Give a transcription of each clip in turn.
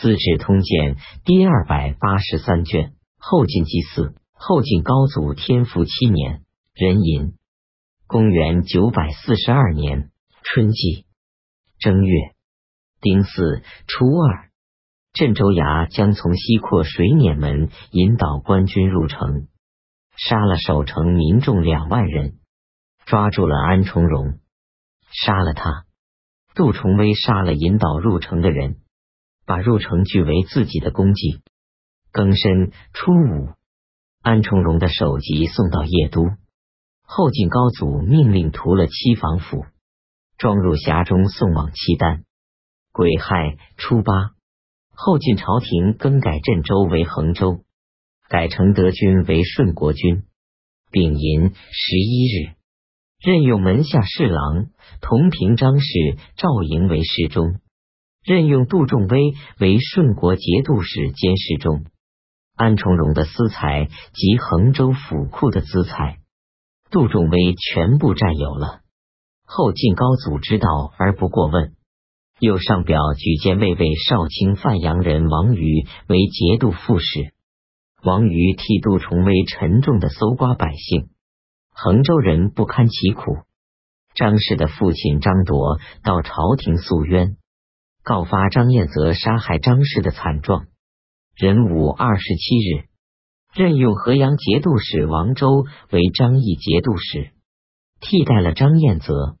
资治通鉴》第二百八十三卷。后晋祭祀，后晋高祖天福七年壬寅，公元九百四十二年春季正月丁巳初二，镇州衙将从西扩水碾门引导官军入城，杀了守城民众两万人，抓住了安重荣，杀了他。杜重威杀了引导入城的人，把入城据为自己的功绩。庚申初五，安重荣的首级送到邺都。后晋高祖命令屠了七房府，装入匣中送往契丹。癸亥初八，后晋朝廷更改镇州为衡州，改承德军为顺国军。丙寅十一日，任用门下侍郎同平章事赵莹为侍中，任用杜仲威为顺国节度使兼侍中。安重荣的私财及衡州府库的资财，杜仲威全部占有了。后晋高祖知道而不过问，又上表举荐魏魏少卿范阳人王瑜为节度副使。王瑜替杜重威沉重的搜刮百姓，衡州人不堪其苦。张氏的父亲张铎到朝廷诉冤，告发张彦泽杀害张氏的惨状。壬午二十七日，任用河阳节度使王周为张义节度使，替代了张彦泽。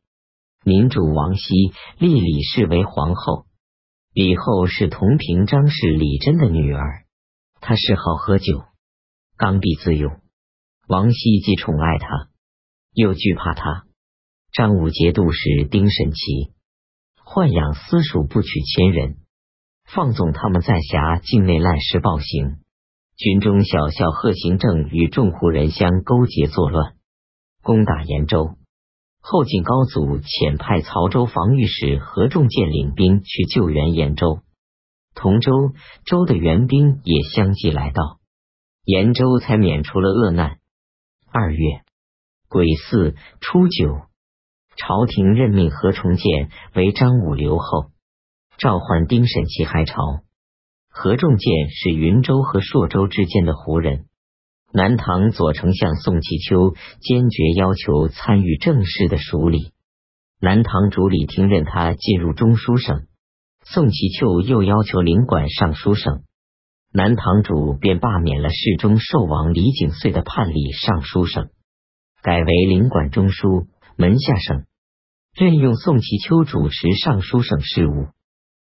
民主王熙立李氏为皇后。李后是同平张氏李贞的女儿，她嗜好喝酒，刚愎自用。王熙既宠爱她，又惧怕她。张武节度使丁审琦豢养私属不取千人。放纵他们在辖境内滥施暴行，军中小校贺行正与众户人相勾结作乱，攻打延州。后晋高祖遣派曹州防御使何仲建领兵去救援延州，同州州的援兵也相继来到，延州才免除了恶难。二月癸巳初九，朝廷任命何重建为张武留后。召唤丁审齐还朝，何仲建是云州和朔州之间的胡人。南唐左丞相宋其秋坚决要求参与政事的署理，南唐主理听任他进入中书省。宋其秋又要求领管尚书省，南唐主便罢免了侍中寿王李景遂的判例尚书省，改为领管中书门下省，任用宋其秋主持尚书省事务。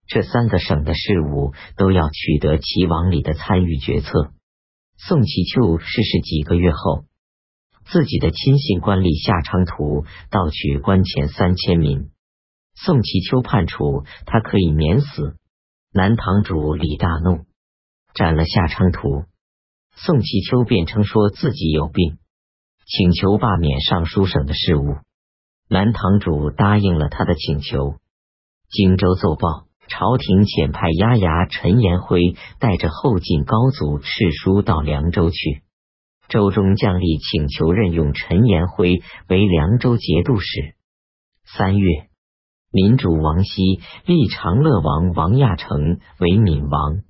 这三个省的事务都要取得齐王里的参与决策。宋其秋逝世几个月后，自己的亲信官吏夏昌图盗取官钱三千民，宋其秋判处他可以免死。南堂主李大怒，斩了夏昌图。宋其秋辩称说自己有病，请求罢免尚书省的事务。南堂主答应了他的请求。荆州奏报。朝廷遣派押牙陈延辉带着后晋高祖敕书到凉州去，州中将吏请求任用陈延辉为凉州节度使。三月，民主王熙立长乐王王亚成为闽王。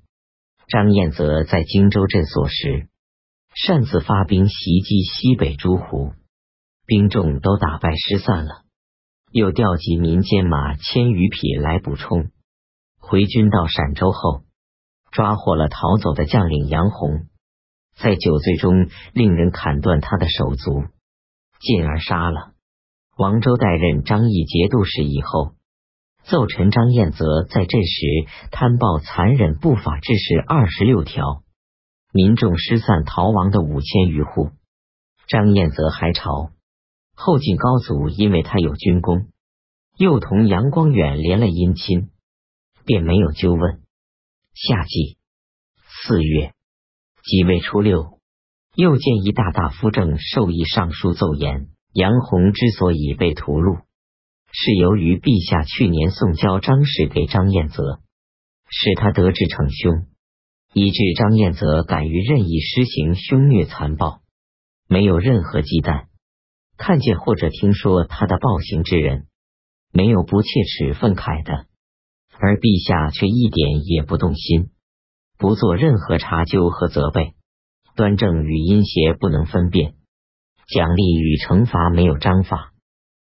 张彦泽在荆州镇所时，擅自发兵袭击西北诸胡，兵众都打败失散了，又调集民间马千余匹来补充。回军到陕州后，抓获了逃走的将领杨洪，在酒醉中令人砍断他的手足，进而杀了。王周代任张义节度使以后，奏臣张彦泽在这时贪暴残忍不法之事二十六条，民众失散逃亡的五千余户。张彦泽还朝后晋高祖，因为他有军功，又同杨光远连了姻亲。便没有纠问。夏季四月即位初六，又见一大大夫正授意上书奏言：杨洪之所以被屠戮，是由于陛下去年送交张氏给张彦泽，使他得志逞凶，以致张彦泽敢于任意施行凶虐残暴，没有任何忌惮。看见或者听说他的暴行之人，没有不切齿愤慨的。而陛下却一点也不动心。不做任何查究和责备，端正与阴邪不能分辨，奖励与惩罚没有章法。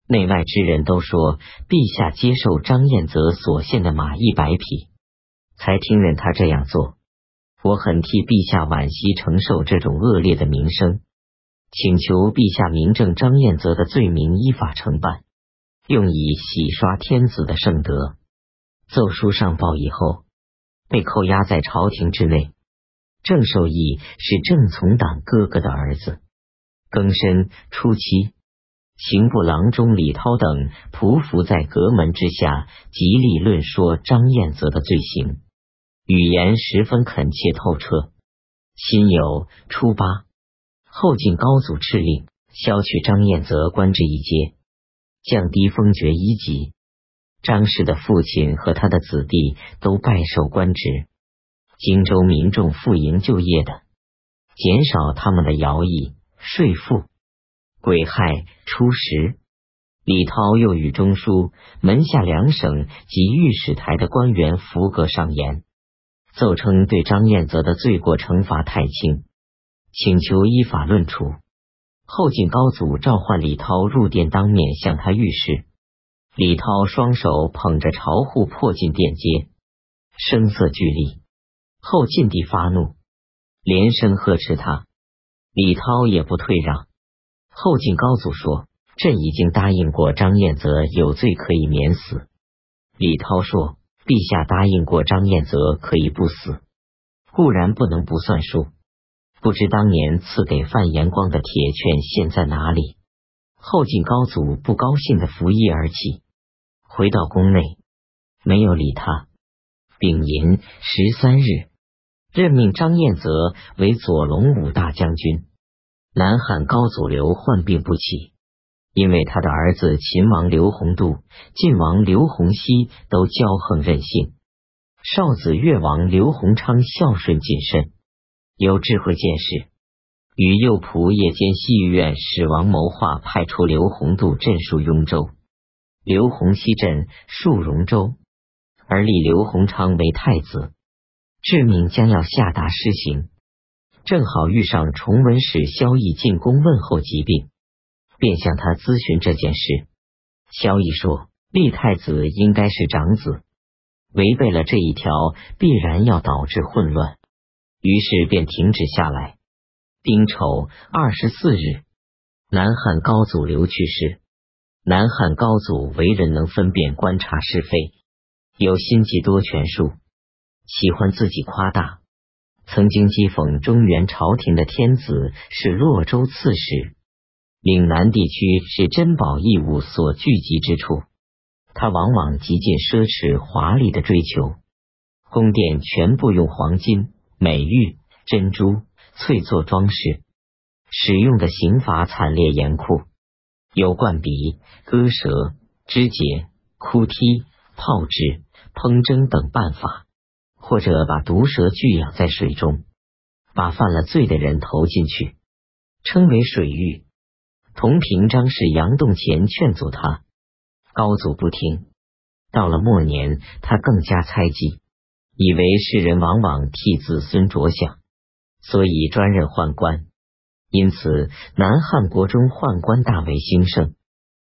内外之人都说，陛下接受张彦泽所献的马邑百匹，才听任他这样做。我很替陛下惋惜承受这种恶劣的名声，请求陛下明正张彦泽的罪名依法承办，用以洗刷天子的圣德。奏书上报以后，被扣押在朝廷之内。郑受益是郑从党哥哥的儿子。庚申初七。刑部郎中李涛等匍匐在阁门之下，极力论说张彦泽的罪行，语言十分恳切透彻。辛酉初八，后晋高祖敕令削去张彦泽官职一阶，降低封爵一级。张氏的父亲和他的子弟都拜受官职。荆州民众赴营就业的，减少他们的徭役税赋。癸亥初十，李涛又与中书、门下两省及御史台的官员符阁上言，奏称对张彦泽的罪过惩罚太轻，请求依法论处。后晋高祖召唤李涛入殿，当面向他御示。李涛双手捧着朝户，破进殿阶，声色俱厉。后晋帝发怒，连声呵斥他，李涛也不退让。后晋高祖说：“朕已经答应过张彦泽有罪可以免死。”李涛说：“陛下答应过张彦泽可以不死，固然不能不算数。不知当年赐给范延光的铁券现在哪里？”后晋高祖不高兴的拂衣而起，回到宫内，没有理他。丙寅十三日，任命张彦泽为左龙武大将军。南汉高祖刘患病不起，因为他的儿子秦王刘宏度、晋王刘宏熙都骄横任性，少子越王刘宏昌孝顺谨慎，有智慧见识，与右仆夜间西御院使王谋划派出刘宏度镇戍雍州，刘洪熙镇戍荣州，而立刘洪昌为太子，致命将要下达施行。正好遇上崇文使萧绎进宫问候疾病，便向他咨询这件事。萧绎说：“立太子应该是长子，违背了这一条，必然要导致混乱。”于是便停止下来。丁丑二十四日，南汉高祖刘去世。南汉高祖为人能分辨、观察是非，有心计多权术，喜欢自己夸大。曾经讥讽中原朝廷的天子是洛州刺史，岭南地区是珍宝异物所聚集之处。他往往极尽奢侈华丽的追求，宫殿全部用黄金、美玉、珍珠、翠做装饰，使用的刑罚惨烈严酷，有灌鼻、割舌、肢解、哭踢、炮制、烹蒸等办法。或者把毒蛇聚养在水中，把犯了罪的人投进去，称为水狱。同平张氏杨洞前劝阻他，高祖不听。到了末年，他更加猜忌，以为世人往往替子孙着想，所以专任宦官。因此，南汉国中宦官大为兴盛。